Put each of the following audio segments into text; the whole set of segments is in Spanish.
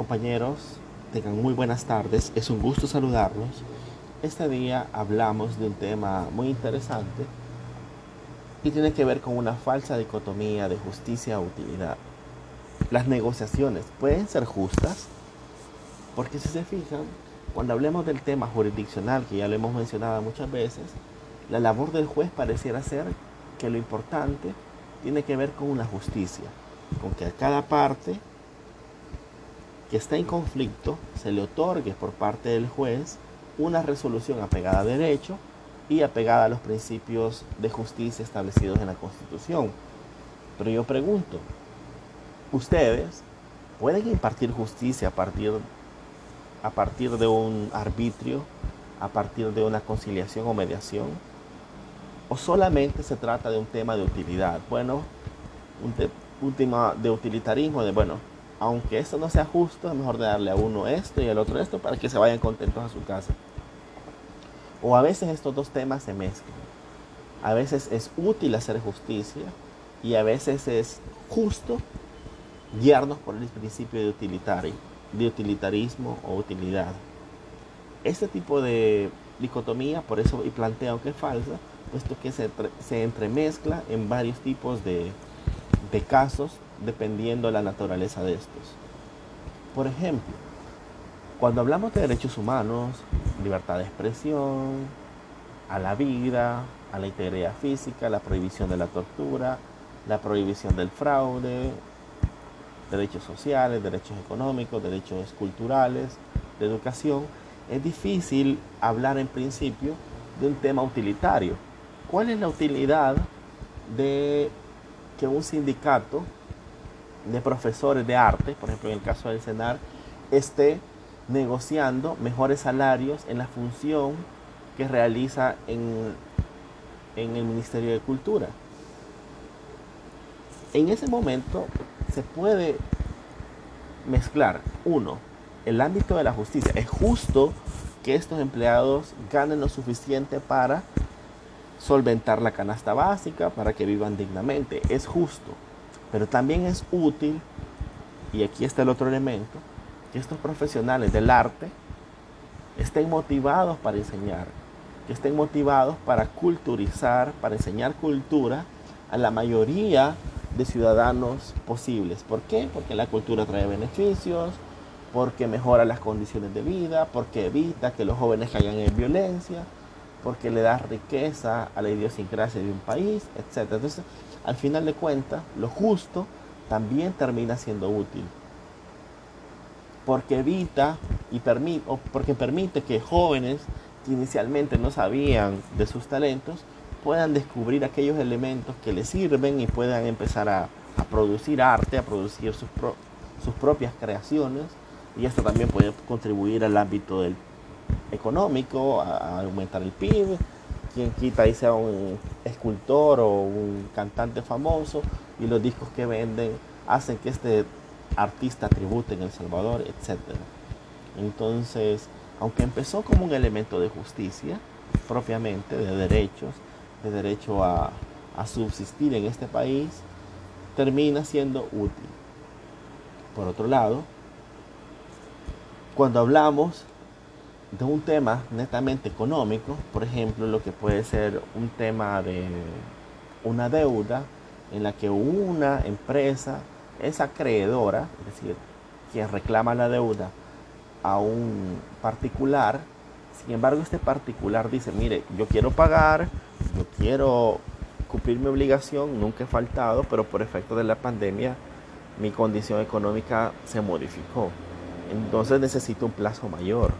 Compañeros, tengan muy buenas tardes. Es un gusto saludarlos. Este día hablamos de un tema muy interesante y tiene que ver con una falsa dicotomía de justicia e utilidad. Las negociaciones pueden ser justas porque si se fijan, cuando hablemos del tema jurisdiccional, que ya lo hemos mencionado muchas veces, la labor del juez pareciera ser que lo importante tiene que ver con una justicia, con que a cada parte que está en conflicto se le otorgue por parte del juez una resolución apegada a derecho y apegada a los principios de justicia establecidos en la Constitución. Pero yo pregunto, ¿ustedes pueden impartir justicia a partir, a partir de un arbitrio, a partir de una conciliación o mediación? ¿O solamente se trata de un tema de utilidad? Bueno, un, tema de utilitarismo, de bueno, aunque esto no sea justo, es mejor darle a uno esto y al otro esto para que se vayan contentos a su casa. O a veces estos dos temas se mezclan. A veces es útil hacer justicia y a veces es justo guiarnos por el principio de, utilitarismo o utilidad. Este tipo de dicotomía, por eso y planteo que es falsa, puesto que se, entremezcla en varios tipos de casos dependiendo de la naturaleza de estos. Por ejemplo, cuando hablamos de derechos humanos, libertad de expresión, a la vida, a la integridad física, la prohibición de la tortura, la prohibición del fraude, derechos sociales, derechos económicos, derechos culturales, de educación, es difícil hablar en principio de un tema utilitario. ¿Cuál es la utilidad de que un sindicato de profesores de arte, por ejemplo en el caso del CENAR, esté negociando mejores salarios en la función que realiza en, en el Ministerio de Cultura. En ese momento se puede mezclar, uno, el ámbito de la justicia. Es justo que estos empleados ganen lo suficiente para solventar la canasta básica, para que vivan dignamente. Es justo. Pero también es útil, y aquí está el otro elemento, que estos profesionales del arte estén motivados para enseñar, que estén motivados para culturizar, para enseñar cultura a la mayoría de ciudadanos posibles. ¿Por qué? Porque la cultura trae beneficios, porque mejora las condiciones de vida, porque evita que los jóvenes caigan en violencia, porque le da riqueza a la idiosincrasia de un país, etc. Entonces, al final de cuentas, lo justo también termina siendo útil. Porque evita y permite, o porque permite que jóvenes que inicialmente no sabían de sus talentos puedan descubrir aquellos elementos que les sirven y puedan empezar a, producir arte, a producir sus, sus propias creaciones. Y esto también puede contribuir al ámbito del económico, a aumentar el PIB, quien quita y sea un escultor o un cantante famoso y los discos que venden hacen que este artista tribute en El Salvador, etc. Entonces, aunque empezó como un elemento de justicia, propiamente, de derechos, de derecho a, a subsistir en este país, termina siendo útil. Por otro lado, cuando hablamos de un tema netamente económico, por ejemplo, lo que puede ser un tema de una deuda en la que una empresa es acreedora, es decir, quien reclama la deuda a un particular, sin embargo este particular dice, mire, yo quiero pagar, yo quiero cumplir mi obligación, nunca he faltado, pero por efecto de la pandemia mi condición económica se modificó. Entonces necesito un plazo mayor.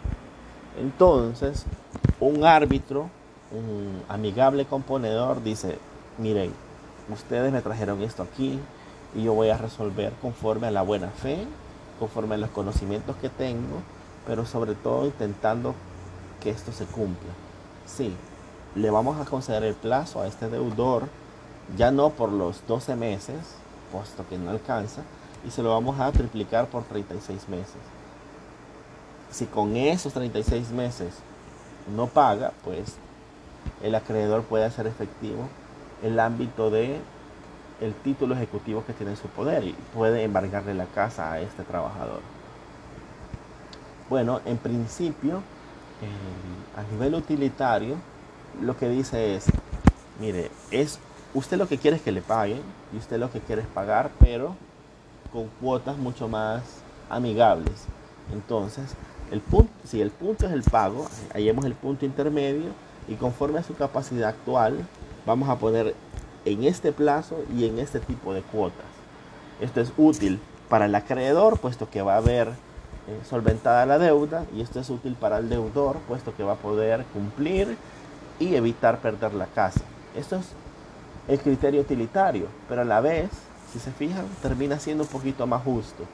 Entonces, un árbitro, un amigable componedor dice, miren, ustedes me trajeron esto aquí y yo voy a resolver conforme a la buena fe, conforme a los conocimientos que tengo, pero sobre todo intentando que esto se cumpla. Sí, le vamos a conceder el plazo a este deudor, ya no por los 12 meses, puesto que no alcanza, y se lo vamos a triplicar por 36 meses si con esos 36 meses no paga, pues el acreedor puede hacer efectivo el ámbito de el título ejecutivo que tiene en su poder y puede embargarle la casa a este trabajador. Bueno, en principio, eh, a nivel utilitario, lo que dice es, mire, es usted lo que quiere es que le paguen y usted lo que quiere es pagar, pero con cuotas mucho más amigables. Entonces, el punto, si el punto es el pago, hallemos el punto intermedio y conforme a su capacidad actual, vamos a poner en este plazo y en este tipo de cuotas. Esto es útil para el acreedor, puesto que va a haber eh, solventada la deuda, y esto es útil para el deudor, puesto que va a poder cumplir y evitar perder la casa. Esto es el criterio utilitario, pero a la vez, si se fijan, termina siendo un poquito más justo,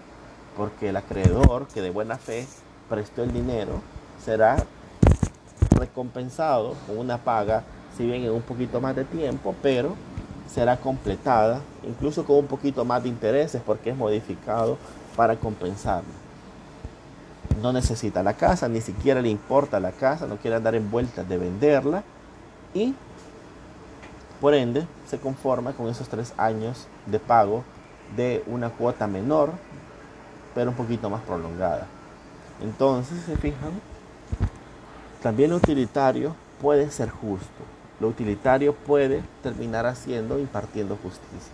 porque el acreedor que de buena fe prestó el dinero será recompensado con una paga, si bien en un poquito más de tiempo, pero será completada, incluso con un poquito más de intereses, porque es modificado para compensarlo. No necesita la casa, ni siquiera le importa la casa, no quiere andar en vueltas de venderla y por ende se conforma con esos tres años de pago de una cuota menor, pero un poquito más prolongada. Entonces, se fijan, también lo utilitario puede ser justo. Lo utilitario puede terminar haciendo, impartiendo justicia.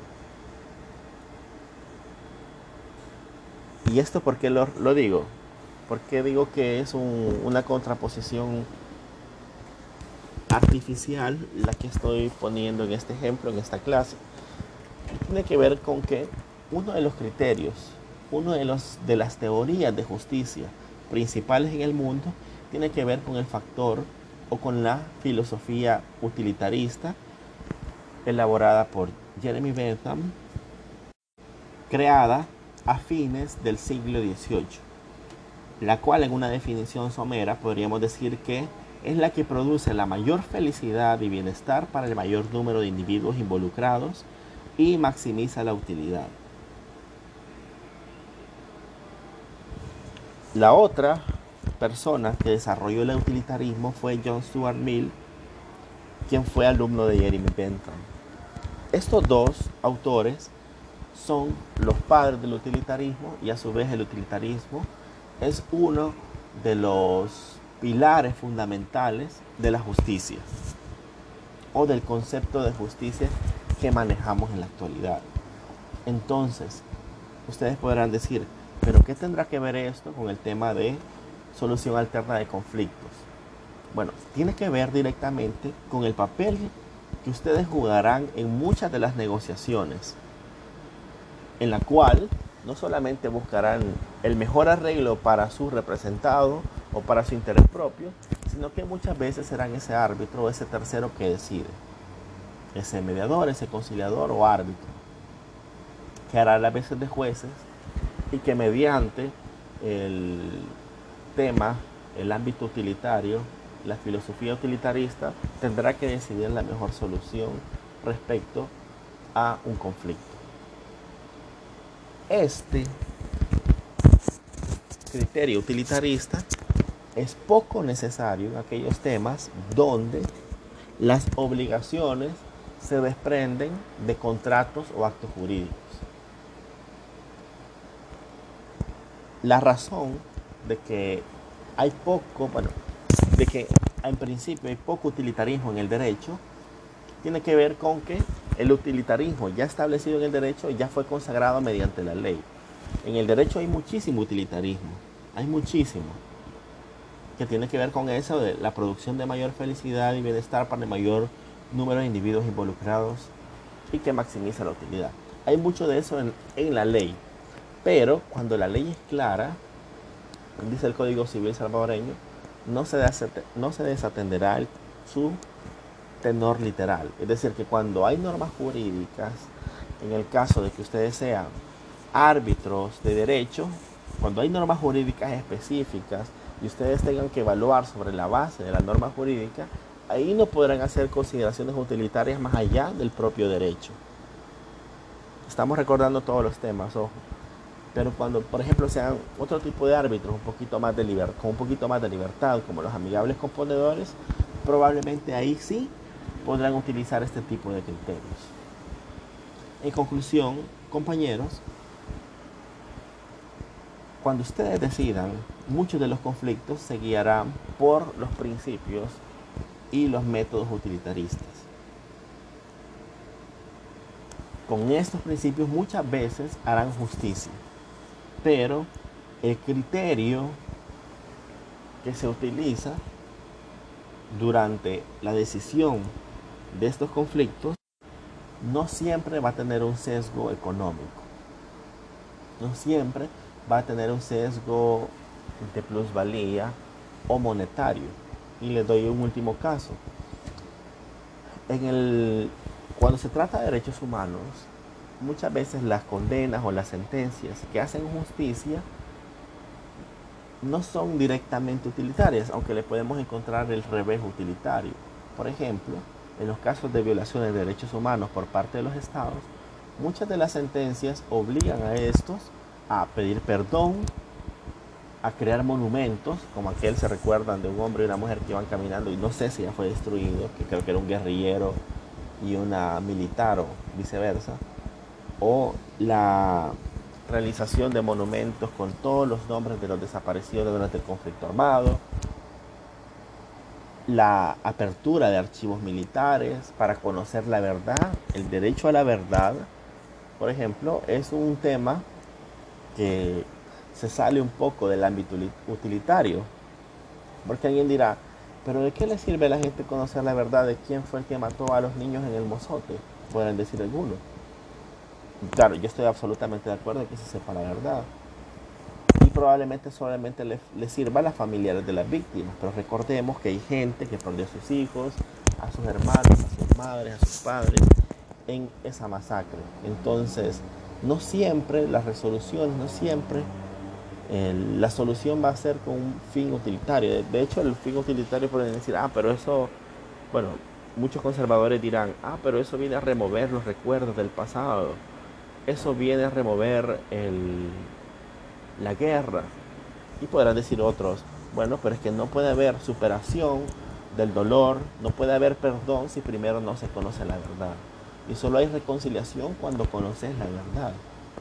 ¿Y esto por qué lo, digo? Porque digo que es una contraposición artificial la que estoy poniendo en este ejemplo, en esta clase. Tiene que ver con que uno de los criterios, uno de, los, de las teorías de justicia principales en el mundo tiene que ver con el factor o con la filosofía utilitarista elaborada por Jeremy Bentham, creada a fines del siglo XVIII, la cual en una definición somera podríamos decir que es la que produce la mayor felicidad y bienestar para el mayor número de individuos involucrados y maximiza la utilidad. La otra persona que desarrolló el utilitarismo fue John Stuart Mill, quien fue alumno de Jeremy Bentham. Estos dos autores son los padres del utilitarismo y a su vez el utilitarismo es uno de los pilares fundamentales de la justicia o del concepto de justicia que manejamos en la actualidad. Entonces, ustedes podrán decir, pero ¿qué tendrá que ver esto con el tema de solución alterna de conflictos? Bueno, tiene que ver directamente con el papel que ustedes jugarán en muchas de las negociaciones, en la cual no solamente buscarán el mejor arreglo para su representado o para su interés propio, sino que muchas veces serán ese árbitro o ese tercero que decide, ese mediador, ese conciliador o árbitro, que hará las veces de jueces y que mediante el tema, el ámbito utilitario, la filosofía utilitarista, tendrá que decidir la mejor solución respecto a un conflicto. Este criterio utilitarista es poco necesario en aquellos temas donde las obligaciones se desprenden de contratos o actos jurídicos. La razón de que hay poco, bueno, de que en principio hay poco utilitarismo en el derecho, tiene que ver con que el utilitarismo ya establecido en el derecho ya fue consagrado mediante la ley. En el derecho hay muchísimo utilitarismo, hay muchísimo que tiene que ver con eso de la producción de mayor felicidad y bienestar para el mayor número de individuos involucrados y que maximiza la utilidad. Hay mucho de eso en, en la ley, pero cuando la ley es clara, dice el Código Civil salvadoreño, no se, desatenderá su tenor literal. Es decir, que cuando hay normas jurídicas, en el caso de que ustedes sean árbitros de derecho, cuando hay normas jurídicas específicas y ustedes tengan que evaluar sobre la base de la norma jurídica, ahí no podrán hacer consideraciones utilitarias más allá del propio derecho. Estamos recordando todos los temas, ojo. Pero cuando, por ejemplo, sean otro tipo de árbitros un poquito más de con un poquito más de libertad, como los amigables componedores, probablemente ahí sí podrán utilizar este tipo de criterios. En conclusión, compañeros, cuando ustedes decidan, muchos de los conflictos se guiarán por los principios y los métodos utilitaristas. Con estos principios muchas veces harán justicia, pero el criterio que se utiliza durante la decisión de estos conflictos no siempre va a tener un sesgo económico. No siempre va a tener un sesgo de plusvalía o monetario. Y le doy un último caso. En el, cuando se trata de derechos humanos, muchas veces las condenas o las sentencias que hacen justicia no son directamente utilitarias, aunque le podemos encontrar el revés utilitario. Por ejemplo, en los casos de violaciones de derechos humanos por parte de los estados, muchas de las sentencias obligan a estos a pedir perdón, a crear monumentos, como aquel se recuerdan de un hombre y una mujer que iban caminando y no sé si ya fue destruido, que creo que era un guerrillero y una militar o viceversa, o la realización de monumentos con todos los nombres de los desaparecidos durante el conflicto armado, la apertura de archivos militares para conocer la verdad, el derecho a la verdad, por ejemplo, es un tema que se sale un poco del ámbito utilitario. Porque alguien dirá, pero ¿de qué le sirve a la gente conocer la verdad de quién fue el que mató a los niños en el mozote? Pueden decir algunos. Claro, yo estoy absolutamente de acuerdo en que se sepa la verdad. Y probablemente solamente le, sirva a las familiares de las víctimas. Pero recordemos que hay gente que perdió a sus hijos, a sus hermanos, a sus madres, a sus padres en esa masacre. Entonces, no siempre la resolución, no siempre la solución va a ser con un fin utilitario. De hecho, el fin utilitario pueden decir, ah, pero eso, bueno, muchos conservadores dirán, ah, pero eso viene a remover los recuerdos del pasado. Eso viene a remover la guerra. Y podrán decir otros, bueno, pero es que no puede haber superación del dolor, no puede haber perdón si primero no se conoce la verdad. Y solo hay reconciliación cuando conoces la verdad.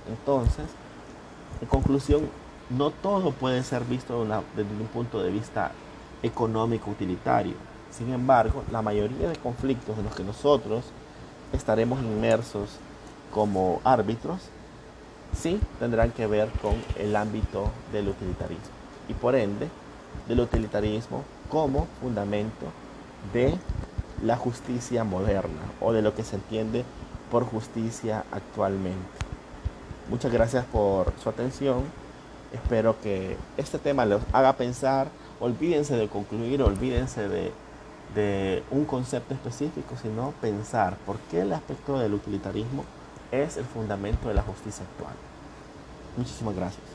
Entonces, en conclusión, no todo puede ser visto desde un punto de vista económico utilitario. Sin embargo, la mayoría de conflictos en los que nosotros estaremos inmersos como árbitros, sí tendrán que ver con el ámbito del utilitarismo. Y por ende, del utilitarismo como fundamento de la justicia moderna o de lo que se entiende por justicia actualmente. Muchas gracias por su atención. Espero que este tema les haga pensar. Olvídense de concluir, olvídense de, de un concepto específico, sino pensar por qué el aspecto del utilitarismo es el fundamento de la justicia actual. Muchísimas gracias.